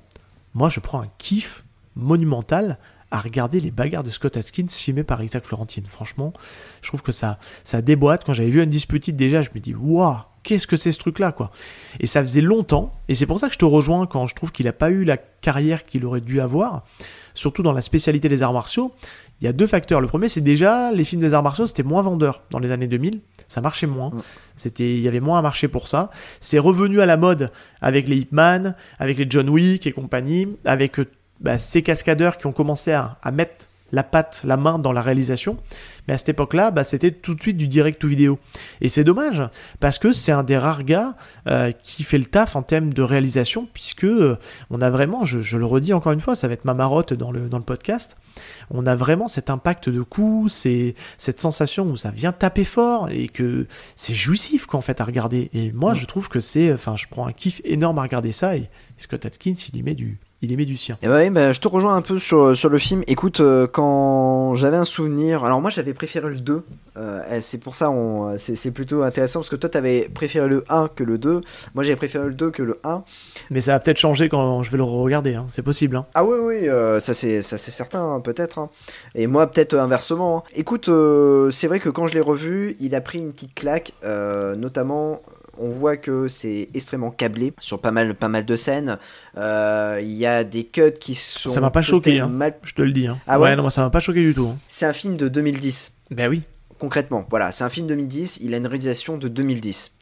E: moi je prends un kiff monumental à regarder les bagarres de Scott Atkins filmées par Isaac Florentine. Franchement, je trouve que ça, ça déboîte. Quand j'avais vu Undisputed déjà, je me dis, waouh, qu'est-ce que c'est ce truc-là, quoi. Et ça faisait longtemps, et c'est pour ça que je te rejoins quand je trouve qu'il n'a pas eu la carrière qu'il aurait dû avoir, surtout dans la spécialité des arts martiaux. Il y a deux facteurs. Le premier, c'est déjà les films des arts martiaux, c'était moins vendeur dans les années 2000. Ça marchait moins. C'était, il y avait moins à marcher pour ça. C'est revenu à la mode avec les Hitman, avec les John Wick et compagnie, avec euh, bah, ces cascadeurs qui ont commencé à, à mettre la patte, la main dans la réalisation. Mais à cette époque-là, bah, c'était tout de suite du direct to vidéo. Et c'est dommage, parce que c'est un des rares gars euh, qui fait le taf en termes de réalisation, puisque euh, on a vraiment, je, je, le redis encore une fois, ça va être ma marotte dans le, dans le podcast, on a vraiment cet impact de coup, c'est cette sensation où ça vient taper fort et que c'est jouissif qu'en fait à regarder. Et moi, je trouve que c'est, enfin, je prends un kiff énorme à regarder ça et Scott Atkins, il y met du, il met du sien.
D: Et ouais, bah, je te rejoins un peu sur, sur le film. Écoute, euh, quand j'avais un souvenir, alors moi j'avais préféré le 2. Euh, c'est pour ça, on, c'est, c'est plutôt intéressant parce que toi t'avais préféré le 1 que le 2. Moi j'ai préféré le 2 que le 1.
E: Mais ça va peut-être changer quand je vais le regarder, hein. c'est possible. Hein.
D: Ah oui, oui, euh, ça, c'est, ça c'est certain, hein, peut-être. Et moi peut-être inversement. Écoute, euh, c'est vrai que quand je l'ai revu, il a pris une petite claque, euh, notamment on voit que c'est extrêmement câblé sur pas mal, pas mal de scènes. Euh, Il y a des cuts qui sont.
E: Ça m'a pas choqué, hein.
D: mal-
E: Je te le dis. Hein.
D: Ah ouais
E: non, moi ça m'a pas choqué du tout. Hein.
D: C'est un film de 2010.
E: Ben oui.
D: Concrètement, voilà, c'est un film 2010, il a une réalisation de 2010.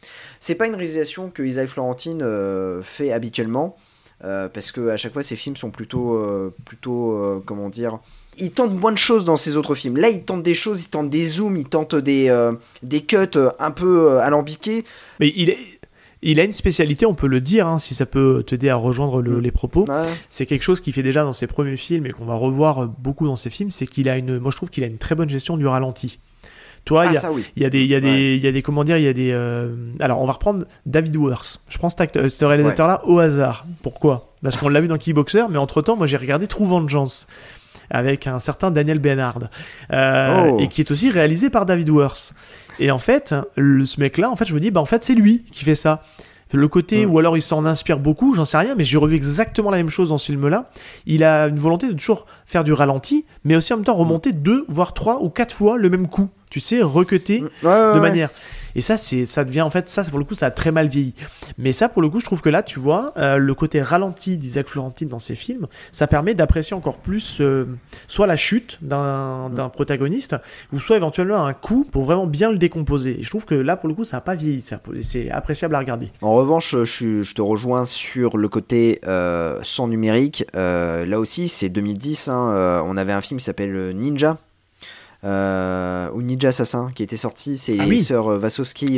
D: C'est pas une réalisation que Isaac Florentine euh, fait habituellement, euh, parce que à chaque fois ses films sont plutôt, euh, plutôt, comment dire, il tente moins de choses dans ses autres films. Là, il tente des choses, il tente des zooms, il tente des, euh, des cuts euh, un peu euh, alambiqués.
E: Mais il est. Il a une spécialité, on peut le dire, hein, si ça peut t'aider à rejoindre le-
D: Mm.
E: les propos.
D: Ouais.
E: C'est quelque chose qu'il fait déjà dans ses premiers films et qu'on va revoir beaucoup dans ses films, c'est qu'il a une, moi je trouve qu'il a une très bonne gestion du ralenti. Toi,
D: Ah,
E: il y a,
D: ça oui.
E: il y a des, il y a des,
D: Ouais.
E: il y a des, comment dire, il y a des. euh, Alors, on va reprendre David Worth. Je prends cet ce réalisateur-là au hasard. Pourquoi? Parce qu'on l'a vu dans Kickboxer, mais entre temps, moi j'ai regardé True Vengeance avec un certain Daniel Bernard, euh,
D: Oh.
E: et qui est aussi réalisé par David Worth. Et en fait, le, ce mec-là, en fait, je me dis, bah en fait, c'est lui qui fait ça. Le côté,
D: Mm.
E: ou alors il s'en inspire beaucoup, j'en sais rien, mais j'ai revu exactement la même chose dans ce film-là. Il a une volonté de toujours faire du ralenti, mais aussi en même temps remonter deux, voire trois ou quatre fois le même coup. Tu sais, recuter
D: Ouais, ouais,
E: de manière. Et ça, c'est, ça devient en fait, ça, pour le coup, ça a très mal vieilli. Mais ça, pour le coup, je trouve que là, tu vois, euh, le côté ralenti d'Isaac Florentine dans ses films, ça permet d'apprécier encore plus euh, soit la chute d'un, d'un protagoniste, ou soit éventuellement un coup pour vraiment bien le décomposer. Et je trouve que là, pour le coup, ça n'a pas vieilli. Ça, c'est appréciable à regarder.
D: En revanche, je, suis- je te rejoins sur le côté euh, sans numérique. Euh, là aussi, c'est 2010. hein, euh, on avait un film qui s'appelle Ninja. Euh, ou Ninja Assassin qui était sorti. C'est
E: Ah
D: les
E: oui.
D: sœurs euh,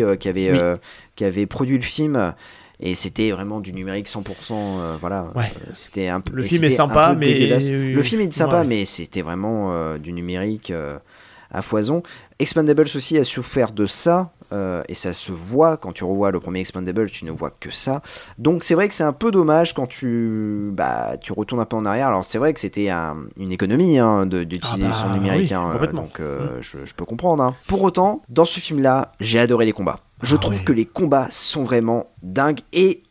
D: euh, qui, avaient,
E: Oui.
D: euh, qui avaient produit le film. et c'était vraiment du numérique 100%. euh, voilà,
E: Ouais.
D: Euh, c'était un peu.
E: Le film est sympa, mais-
D: dégueulasse. Le film est sympa,
E: Ouais.
D: mais c'était vraiment euh, du numérique euh, à foison. Expandables aussi a souffert de ça. euh, et ça se voit quand tu revois le premier Expandables, tu ne vois que ça. Donc c'est vrai que c'est un peu dommage quand tu, bah, tu retournes un peu en arrière. Alors c'est vrai que c'était un- une économie hein, de- d'utiliser
E: Ah bah,
D: son numérique,
E: oui,
D: hein, donc euh, je, je peux comprendre. hein. Pour autant, dans ce film-là, j'ai adoré les combats. Je
E: Ah
D: trouve
E: ouais.
D: que les combats sont vraiment dingues et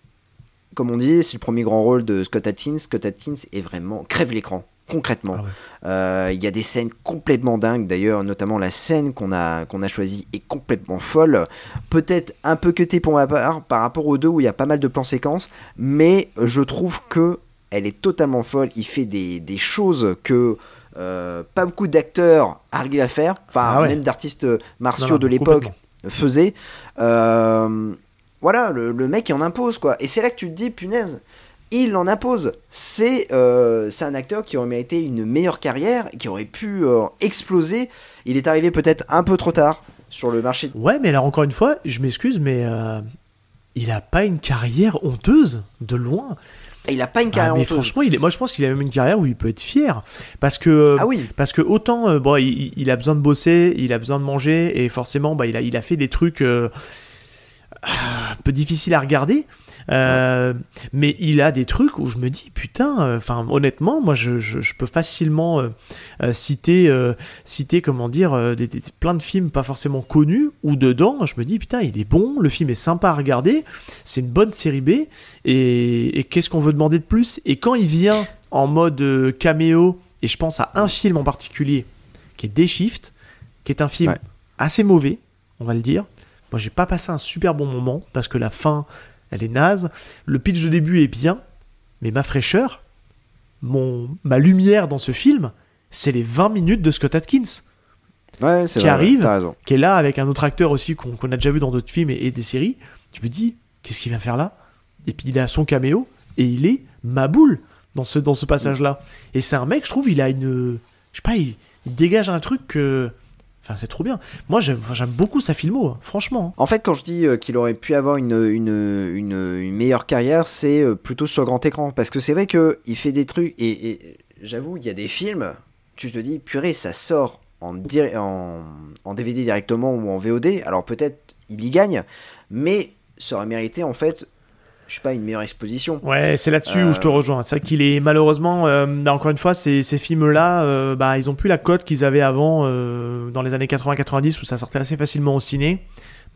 D: comme on dit, c'est le premier grand rôle de Scott Atkins. Scott Atkins est vraiment crève l'écran. Concrètement,
E: Ah ouais.
D: Euh, il y a des scènes complètement dingues. D'ailleurs, notamment la scène qu'on a qu'on a choisie est complètement folle. Peut-être un peu cutée pour ma part par rapport aux deux où il y a pas mal de plans séquences, mais je trouve que elle est totalement folle. Il fait des, des choses que euh, pas beaucoup d'acteurs arrivent à faire, enfin
E: Ah ouais.
D: même d'artistes martiaux
E: Non, non,
D: de l'époque faisait. Euh, voilà, le, le mec il en impose quoi. Et c'est là que tu te dis, punaise, il en impose. C'est euh, c'est un acteur qui aurait mérité une meilleure carrière, qui aurait pu euh, exploser. Il est arrivé peut-être un peu trop tard sur le marché.
E: Ouais, mais alors encore une fois, je m'excuse, mais euh, il a pas une carrière honteuse, de loin.
D: Il a pas une
E: Ah,
D: carrière
E: mais
D: honteuse.
E: franchement, il est, moi je pense qu'il a même une carrière où il peut être fier. Parce que,
D: Ah oui,
E: parce que autant, bon, il, il a besoin de bosser, il a besoin de manger, et forcément, bah, il, a, il a fait des trucs un peu difficiles à regarder. euh, mais il a des trucs où je me dis putain euh, enfin honnêtement moi je, je, je peux facilement euh, citer citer comment dire des, des- plein de films pas forcément connus où dedans je me dis putain il est bon le film est sympa à regarder c'est une bonne série B et, et qu'est-ce qu'on veut demander de plus? Et quand il vient en mode caméo et je pense à un film en particulier qui est Day Shift qui est un film
D: Ouais.
E: assez mauvais on va le dire moi j'ai pas passé un super bon moment parce que la fin elle est naze le pitch de début est bien mais ma fraîcheur mon ma lumière dans ce film c'est les 20 minutes de Scott Atkins
D: ouais,
E: qui
D: vrai,
E: arrive. Qui est là avec un autre acteur aussi qu'on qu'on a déjà vu dans d'autres films et, et des séries. Tu me dis, qu'est-ce qu'il vient faire là? Et puis il a son caméo et il est ma boule dans ce, dans ce passage-là. Et c'est un mec, je trouve, il a une. Je sais pas, il, il dégage un truc que. Enfin, c'est trop bien. Moi, j'aime beaucoup sa filmo, hein, franchement.
D: En fait, quand je dis euh, qu'il aurait pu avoir une, meilleure carrière, c'est euh, plutôt sur grand écran. Parce que c'est vrai qu'il fait des trucs. Et, j'avoue, il y a des films, tu te dis, purée, ça sort en, en DVD directement ou en VOD. Alors peut-être il y gagne, mais ça aurait mérité en fait, je sais pas, une meilleure exposition.
E: Ouais, c'est là-dessus
D: Euh.
E: où je te rejoins. C'est vrai qu'il est malheureusement, euh, bah, encore une fois, ces, ces films-là, euh, bah, ils ont plus la cote qu'ils avaient avant euh, dans les années 80-90 où ça sortait assez facilement au ciné.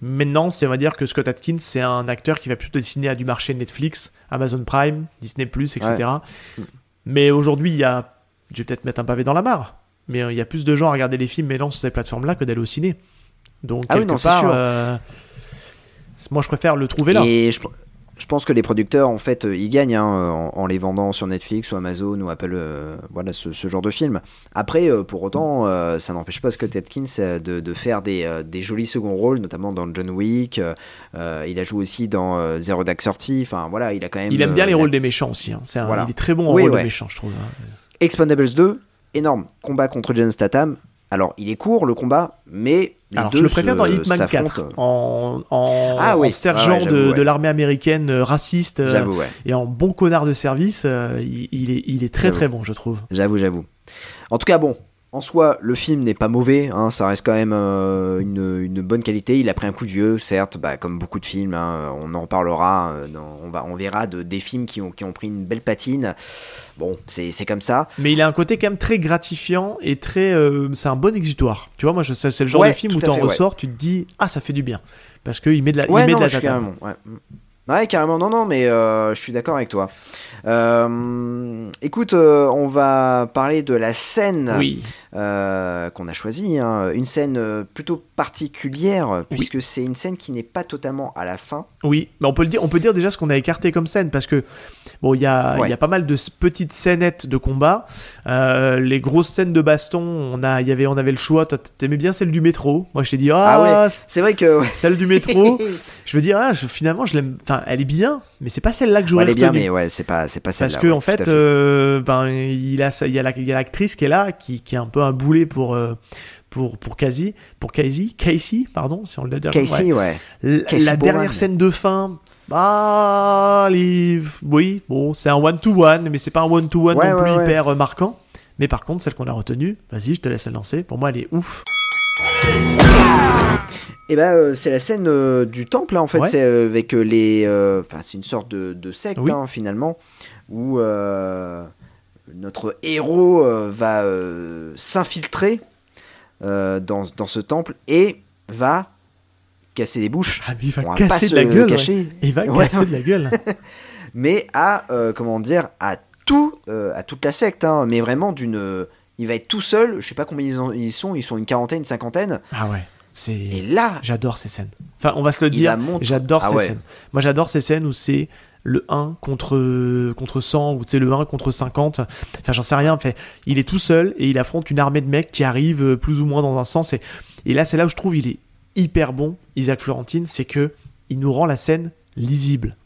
E: Maintenant, c'est on va dire que Scott Atkins, c'est un acteur qui va plutôt dessiner à du marché Netflix, Amazon Prime, Disney+, etc. Mais aujourd'hui, il y a, je vais peut-être mettre un pavé dans la mare, mais euh, il y a plus de gens à regarder les films maintenant sur ces plateformes-là que d'aller au ciné. Donc
D: Ah oui,
E: quelque
D: non, c'est
E: part,
D: sûr.
E: euh, moi je préfère le trouver là.
D: Et je, je pense que les producteurs, en fait, euh, ils gagnent hein, en, en les vendant sur Netflix ou Amazon ou Apple, euh, voilà, ce, ce genre de film. Après, euh, pour autant, euh, ça n'empêche pas Scott Atkins euh, de, de faire des, euh, des jolis seconds rôles, notamment dans John Wick. euh, euh, il a joué aussi dans euh, Zero Dark Thirty. Enfin, voilà, il a quand même.
E: Il aime bien
D: euh,
E: les rôles des méchants aussi. hein. C'est un-
D: Voilà.
E: Il est très bon en
D: Oui,
E: rôle
D: ouais.
E: de méchant, je trouve. hein.
D: Expandables 2, énorme combat contre Jason Statham. Alors, il est court le combat, mais les
E: Alors,
D: deux
E: je le préfère
D: se-
E: dans Hitman
D: s'affrontent.
E: 4, en, en,
D: Ah oui.
E: en sergent
D: Ah ouais,
E: de,
D: ouais.
E: de l'armée américaine euh, raciste euh,
D: ouais.
E: et en bon connard de service. euh, il, il est, il est très très bon, je trouve.
D: J'avoue, j'avoue. En tout cas, bon, en soi, le film n'est pas mauvais, hein, ça reste quand même euh, une, une bonne qualité. Il a pris un coup de vieux, certes, bah, comme beaucoup de films, hein, on en reparlera, euh, dans- on, va, on verra de, des films qui ont, qui ont pris une belle patine. Bon, c'est comme ça.
E: Mais il a un côté quand même très gratifiant et très. euh, c'est un bon exutoire. Tu vois, moi, c'est le genre
D: Ouais,
E: de film où t'en
D: ouais.
E: ressors, tu te dis, ah, ça fait du bien. Parce qu'il met de la,
D: Ouais,
E: il met
D: non,
E: de la
D: je. Ouais. Carrément, non, non, mais euh, je suis d'accord avec toi. Euh, écoute, euh, on va parler de la scène
E: Oui.
D: euh, qu'on a choisie. hein. Une scène plutôt particulière, puisque c'est une scène qui n'est pas totalement à la fin.
E: Oui, mais on peut le dire, on peut dire déjà ce qu'on a écarté comme scène parce que bon, il y
D: Ouais.
E: y a pas mal de petites scénettes de combat. Les grosses scènes de baston, on a, y avait, on avait le choix. Toi, t'aimais bien celle du métro? Moi, je t'ai dit, ah,
D: Ah ouais. C'est vrai que.
E: celle du métro. je veux dire, ah, je- finalement, je l'aime. Enfin, elle est bien, mais c'est pas celle-là que j'aurais
D: Ouais, elle est bien, mais ouais, c'est pas, c'est pas
E: Parce
D: celle-là.
E: que
D: ouais,
E: en fait,
D: fait.
E: euh, ben il a, il y a la- l'actrice qui est là, qui, qui est un peu un boulet pour euh, pour pour Casey, pour Casey, Casey, pardon, si on le dit.
D: Casey, ouais. Casey
E: la dernière scène de fin, Bah, les... oui, bon, c'est un one-to-one, mais c'est pas un one-to-one
D: Ouais,
E: non
D: ouais,
E: plus
D: ouais.
E: hyper euh, marquant. Mais par contre, celle qu'on a retenue, vas-y, je te laisse la lancer. Pour moi, elle est ouf.
D: Et ben euh, c'est la scène euh, du temple là, en fait,
E: Ouais.
D: c'est euh, avec les, enfin c'est une sorte de, de secte
E: Oui.
D: hein, finalement où notre héros va s'infiltrer dans, dans ce temple et va casser des bouches.
E: Ah, mais il va casser de la gueule. ouais. Il va
D: Ouais.
E: casser de la gueule.
D: mais à comment dire à tout à toute la secte hein, mais vraiment d'une il va être tout seul je sais pas combien ils, en- ils sont ils sont une quarantaine une cinquantaine
E: Ah ouais,
D: et
E: c'est.
D: là
E: J'adore ces scènes. Enfin, on va se le dire, j'adore
D: Ah
E: ces
D: ouais.
E: scènes. Moi, j'adore ces scènes où c'est le 1 contre, contre 100 ou c'est le 1 contre 50. Enfin, j'en sais rien. Fait, il est tout seul et il affronte une armée de mecs qui arrivent euh, plus ou moins dans un sens. Et, et là, c'est là où je trouve il est hyper bon, Isaac Florentine, c'est que il nous rend la scène lisible.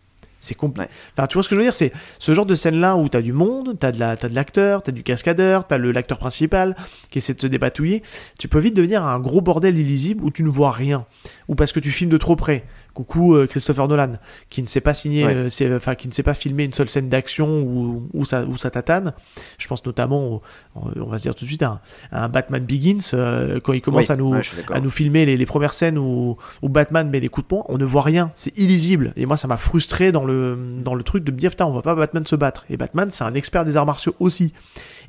E: C'est compl-
D: Ouais.
E: Enfin, tu vois ce que je veux dire? C'est ce genre de scène-là où t'as du monde, t'as de la, t'as l'acteur, du cascadeur, t'as le l'acteur principal qui essaie de se dépatouiller. Tu peux vite devenir un gros bordel illisible où tu ne vois rien, ou parce que tu filmes de trop près. Coucou euh, Christopher Nolan, qui ne sait pas
D: Ouais.
E: euh, enfin qui ne sait pas filmer une seule scène d'action où, où ça où ça tatane. Je pense notamment, au- on va se dire tout de suite, à, un- à un Batman Begins euh, quand il commence
D: Oui,
E: à nous
D: ouais,
E: à filmer les, les premières scènes où, où Batman met des coups de poing, on ne voit rien, c'est illisible. Et moi, ça m'a frustré dans le, dans le truc de me dire, putain, on voit pas Batman se battre. Et Batman, c'est un expert des arts martiaux aussi.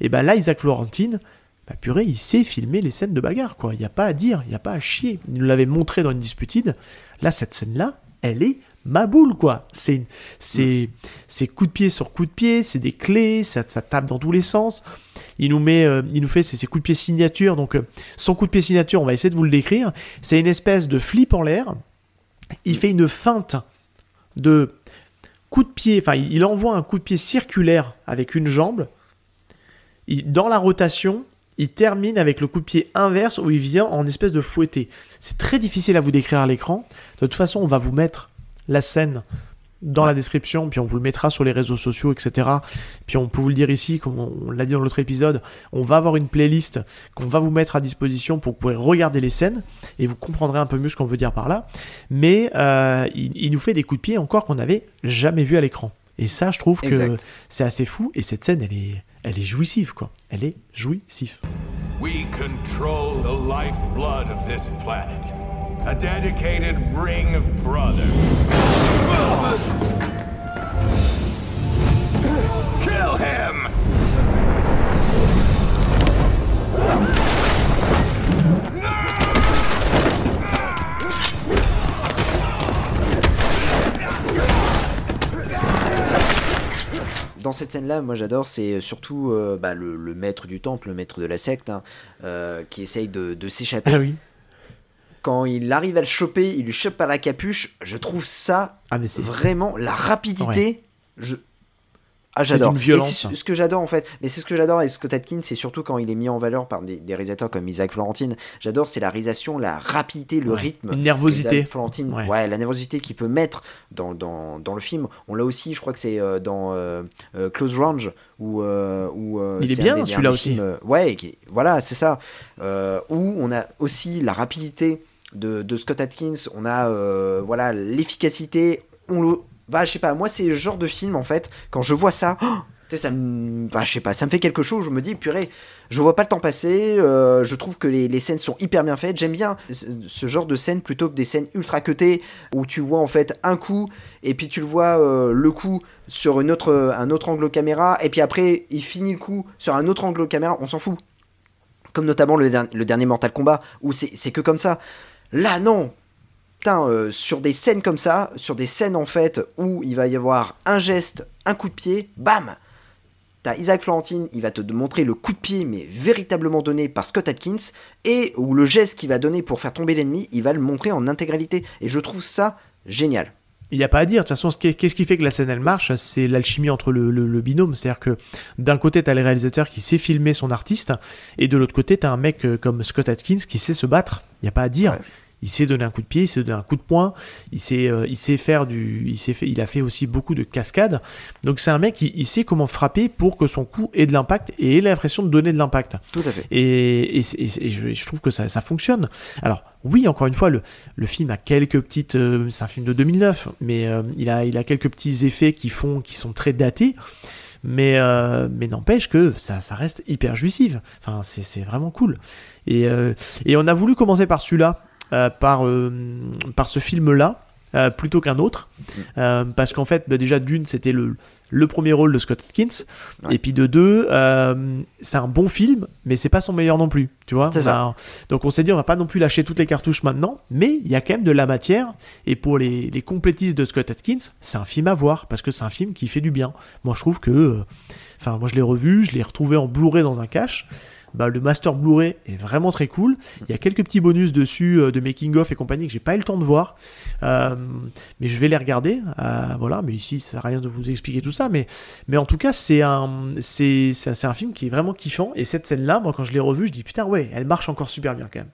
E: Et ben là, Isaac Florentine, bah purée, il sait filmer les scènes de bagarre, quoi. Il n'y a pas à dire, il n'y a pas à chier. Il nous l'avait montré dans une Disputed. Là, cette scène-là, elle est ma boule, quoi. C'est, c'est, c'est coup de pied sur coup de pied, c'est des clés, ça, ça tape dans tous les sens. Il nous met, euh, il nous fait ses, ses coups de pied signature. Donc, euh, son coup de pied signature, on va essayer de vous le décrire. C'est une espèce de flip en l'air. Il fait une feinte de coup de pied. Enfin, il il envoie un coup de pied circulaire avec une jambe. Il- dans la rotation, il termine avec le coup de pied inverse où il vient en espèce de fouetté. C'est très difficile à vous décrire à l'écran. De toute façon, on va vous mettre la scène dans la description, puis on vous le mettra sur les réseaux sociaux, etc. Puis on peut vous le dire ici, comme on l'a dit dans l'autre épisode, on va avoir une playlist qu'on va vous mettre à disposition pour que vous pourrez regarder les scènes et vous comprendrez un peu mieux ce qu'on veut dire par là. Mais euh, il, il nous fait des coups de pied encore qu'on n'avait jamais vu à l'écran. Et ça, je trouve que c'est assez fou. Et cette scène, elle est, elle est jouissive, quoi. Elle est jouissive.
G: We control the lifeblood of this planet. A dedicated ring of brothers. Kill him!
D: Dans cette scène-là, moi j'adore, c'est surtout euh, bah, le, le maître du temple, le maître de la secte, hein, euh, qui essaye de, de s'échapper.
E: Ah oui.
D: Quand il arrive à le choper, il lui chope par la capuche. Je trouve ça
E: Ah mais
D: vraiment la rapidité. Je... Ah, j'adore.
E: d'une
D: Et
E: violence.
D: ce- que j'adore en fait. Mais c'est ce que j'adore avec Scott Atkins, c'est surtout quand il est mis en valeur par des, des réalisateurs comme Isaac Florentine. J'adore, c'est la réalisation, la rapidité, le
E: Ouais.
D: rythme.
E: Une nervosité.
D: Isaac Florentine,
E: Ouais.
D: ouais. la nervosité qu'il peut mettre dans, dans, dans le film. On l'a aussi, je crois que c'est euh, dans euh, euh, Close Range où, où
E: Il est bien, celui-là aussi.
D: ouais, qui- voilà, c'est ça. Où on a aussi la rapidité de, de Scott Atkins, on a voilà l'efficacité. On le, bah, je sais pas, moi c'est le genre de film en fait. Quand je vois ça, oh, ça me, bah, je sais pas, ça me fait quelque chose. Je me dis, purée, je vois pas le temps passer. euh, je trouve que les, scènes sont hyper bien faites. J'aime bien ce, genre de scène plutôt que des scènes ultra cutées où tu vois en fait un coup et puis tu le vois euh, le coup sur autre, un autre angle caméra et puis après il finit le coup sur un autre angle caméra. On s'en fout. Comme notamment le, le dernier Mortal Kombat où c'est que comme ça. Là non, Putain, euh, sur des scènes comme ça, sur des scènes en fait où il va y avoir un geste, un coup de pied, bam T'as Isaac Florentine, il va te montrer le coup de pied, mais véritablement donné par Scott Atkins, et où le geste qu'il va donner pour faire tomber l'ennemi, il va le montrer en intégralité. Et je trouve ça génial.
E: Il n'y a pas à dire. De toute façon, qu'est-ce qui fait que la scène elle marche C'est l'alchimie entre le, le- le binôme. C'est-à-dire que d'un côté, tu as le réalisateur qui sait filmer son artiste, et de l'autre côté, tu as un mec euh, comme Scott Atkins qui sait se battre. Il n'y a pas à dire.
D: Ouais.
E: Il sait donner un coup de pied, il sait donner un coup de poing, il sait, euh, il sait faire du, il sait fait, il a fait aussi beaucoup de cascades. Donc c'est un mec, il, il sait comment frapper pour que son coup ait de l'impact et ait l'impression de donner de l'impact.
D: Tout à fait.
E: Et, et, c'est- et je, je trouve que ça, ça fonctionne. Alors oui, encore une fois, le, le film a quelques petites, euh, c'est un film de 2009, mais euh, il a, il a quelques petits effets qui font, qui sont très datés. Mais, euh, mais n'empêche que ça, ça reste hyper jouissif. Enfin, c'est, c'est vraiment cool. Et, euh, et on a voulu commencer par celui-là, par, euh, par ce film-là, euh, plutôt qu'un autre. Euh, parce qu'en fait, bah, déjà, d'une, c'était le, le premier rôle de Scott Atkins.
D: Ouais.
E: Et puis de deux, euh, c'est un bon film, mais c'est pas son meilleur non plus. Tu vois On
D: ça.
E: a- Donc on s'est dit, on va pas non plus lâcher toutes les cartouches maintenant, mais il y a quand même de la matière. Et pour les, les complétistes de Scott Atkins, c'est un film à voir, parce que c'est un film qui fait du bien. Moi, je trouve que. euh, Enfin, moi, je l'ai revu, je l'ai retrouvé en Blu-ray dans un cache. Bah, le master Blu-ray est vraiment très cool. Il y a quelques petits bonus dessus euh, de making of et compagnie que j'ai pas eu le temps de voir, Euh, mais je vais les regarder. Euh, voilà, mais ici ça sert à rien de vous expliquer tout ça, mais mais en tout cas c'est un c'est c'est un film qui est vraiment kiffant. Et cette scène-là, moi quand je l'ai revu, je dis putain ouais, elle marche encore super bien quand même.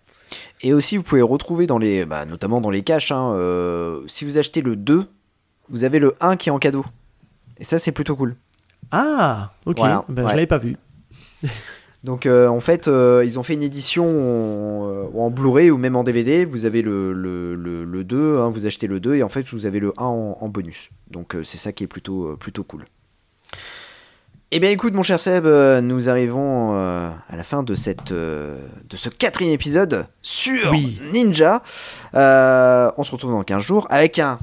D: Et aussi, vous pouvez retrouver dans les, bah, notamment dans les caches, hein, euh, si vous achetez le 2, vous avez le 1 qui est en cadeau. Et ça, c'est plutôt cool.
E: Ah, ok,
D: Voilà,
E: ben,
D: ouais.
E: je l'avais pas vu.
D: Donc, euh, en fait, euh, ils ont fait une édition en, euh, en Blu-ray ou même en DVD. Vous avez le, le, le, le 2, hein, vous achetez le 2 et en fait, vous avez le 1 en, en bonus. Donc, euh, c'est ça qui est plutôt, plutôt cool. Eh bien, écoute, mon cher Seb, nous arrivons à la fin de, cette, de ce quatrième épisode sur
E: Oui.
D: Ninja. On se retrouve dans 15 jours avec un,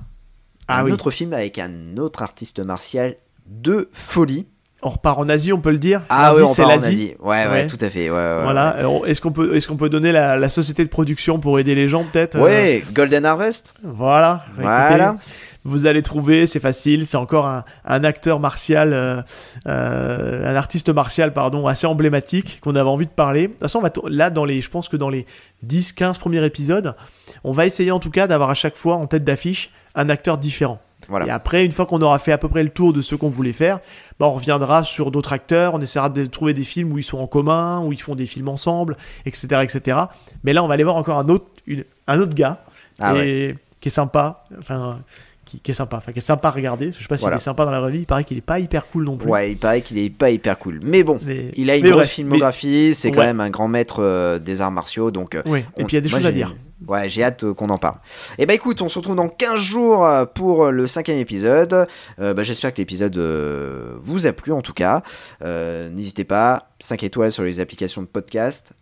E: Ah
D: un
E: oui.
D: autre film, avec un autre artiste martial de folie.
E: On repart en Asie, on peut le dire.
D: Ah oui, on
E: c'est
D: part en
E: l'Asie.
D: Asie. Ouais, ouais,
E: Ouais.
D: tout à fait. Ouais, ouais,
E: Voilà. Est-ce qu'on peut, est-ce qu'on peut donner la, la société de production pour aider les gens peut-être euh,
D: Ouais, Golden Harvest.
E: Voilà. Écoutez,
D: Voilà.
E: vous allez trouver, c'est facile. C'est encore un, un acteur martial, euh, euh, un artiste martial, pardon, assez emblématique qu'on avait envie de parler. De toute façon, on va t- là, dans les, je pense que dans les 10-15 premiers épisodes, on va essayer en tout cas d'avoir à chaque fois en tête d'affiche un acteur différent.
D: Voilà.
E: Et après, une fois qu'on aura fait à peu près le tour de ce qu'on voulait faire, bah, on reviendra sur d'autres acteurs, on essaiera de trouver des films où ils sont en commun, où ils font des films ensemble, etc. etc. Mais là, on va aller voir encore un autre, une- un autre gars
D: Ah
E: et, qui est sympa, enfin, qui, qui est sympa, enfin, qui est sympa à regarder. Je sais pas s'il
D: Voilà.
E: est sympa dans la vraie vie, il paraît qu'il est pas hyper cool non plus.
D: Ouais, il paraît qu'il est pas hyper cool. Mais bon,
E: Mais-
D: il a une grosse filmographie, c'est quand
E: Ouais.
D: même un grand maître euh, des arts martiaux, donc... euh.
E: Et puis il y a des
D: moi,
E: choses à dire.
D: Ouais, j'ai hâte euh, qu'on en parle. Et bah écoute, on se retrouve dans 15 jours euh, pour euh, le cinquième épisode. Euh, bah, J'espère que l'épisode euh, vous a plu en tout cas. Euh, N'hésitez pas, 5 étoiles sur les applications de podcast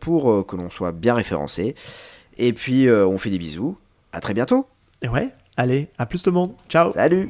D: pour que l'on soit bien référencé. Et puis on fait des bisous. À très bientôt.
E: Et ouais, allez, à plus tout le monde. Ciao.
D: Salut